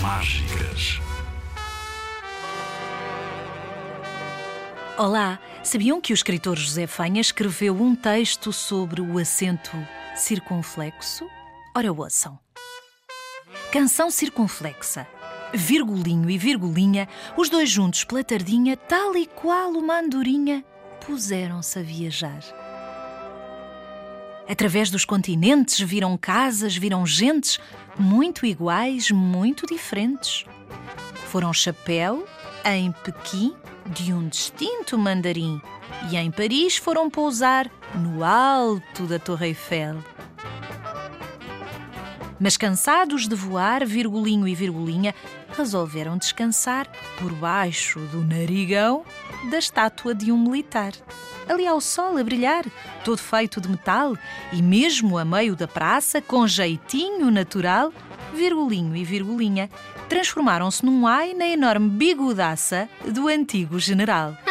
Mágicas. Olá! Sabiam que o escritor José Fanha escreveu um texto sobre o acento circunflexo? Ora, ouçam. Canção circunflexa. Virgulinho e virgulinha, os dois juntos pela tardinha, tal e qual uma andorinha, puseram-se a viajar. Através dos continentes viram casas, viram gentes, muito iguais, muito diferentes. Foram chapéu em Pequim de um distinto mandarim e em Paris foram pousar no alto da Torre Eiffel. Mas cansados de voar, virgulinho e virgulinha, resolveram descansar por baixo do narigão da estátua de um militar ali ao sol a brilhar, todo feito de metal, e mesmo a meio da praça, com jeitinho natural, virgulinho e virgulinha, transformaram-se num ai na enorme bigodaça do antigo general.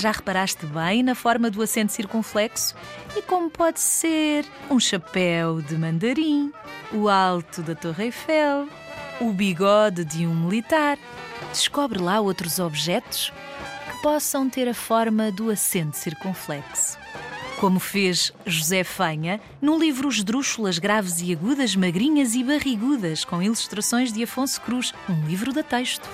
Já reparaste bem na forma do acento circunflexo e como pode ser um chapéu de mandarim, o alto da Torre Eiffel, o bigode de um militar. Descobre lá outros objetos possam ter a forma do acento circunflexo. Como fez José Fanha no livro Esdrúxulas Graves e Agudas, Magrinhas e Barrigudas, com ilustrações de Afonso Cruz, um livro da texto.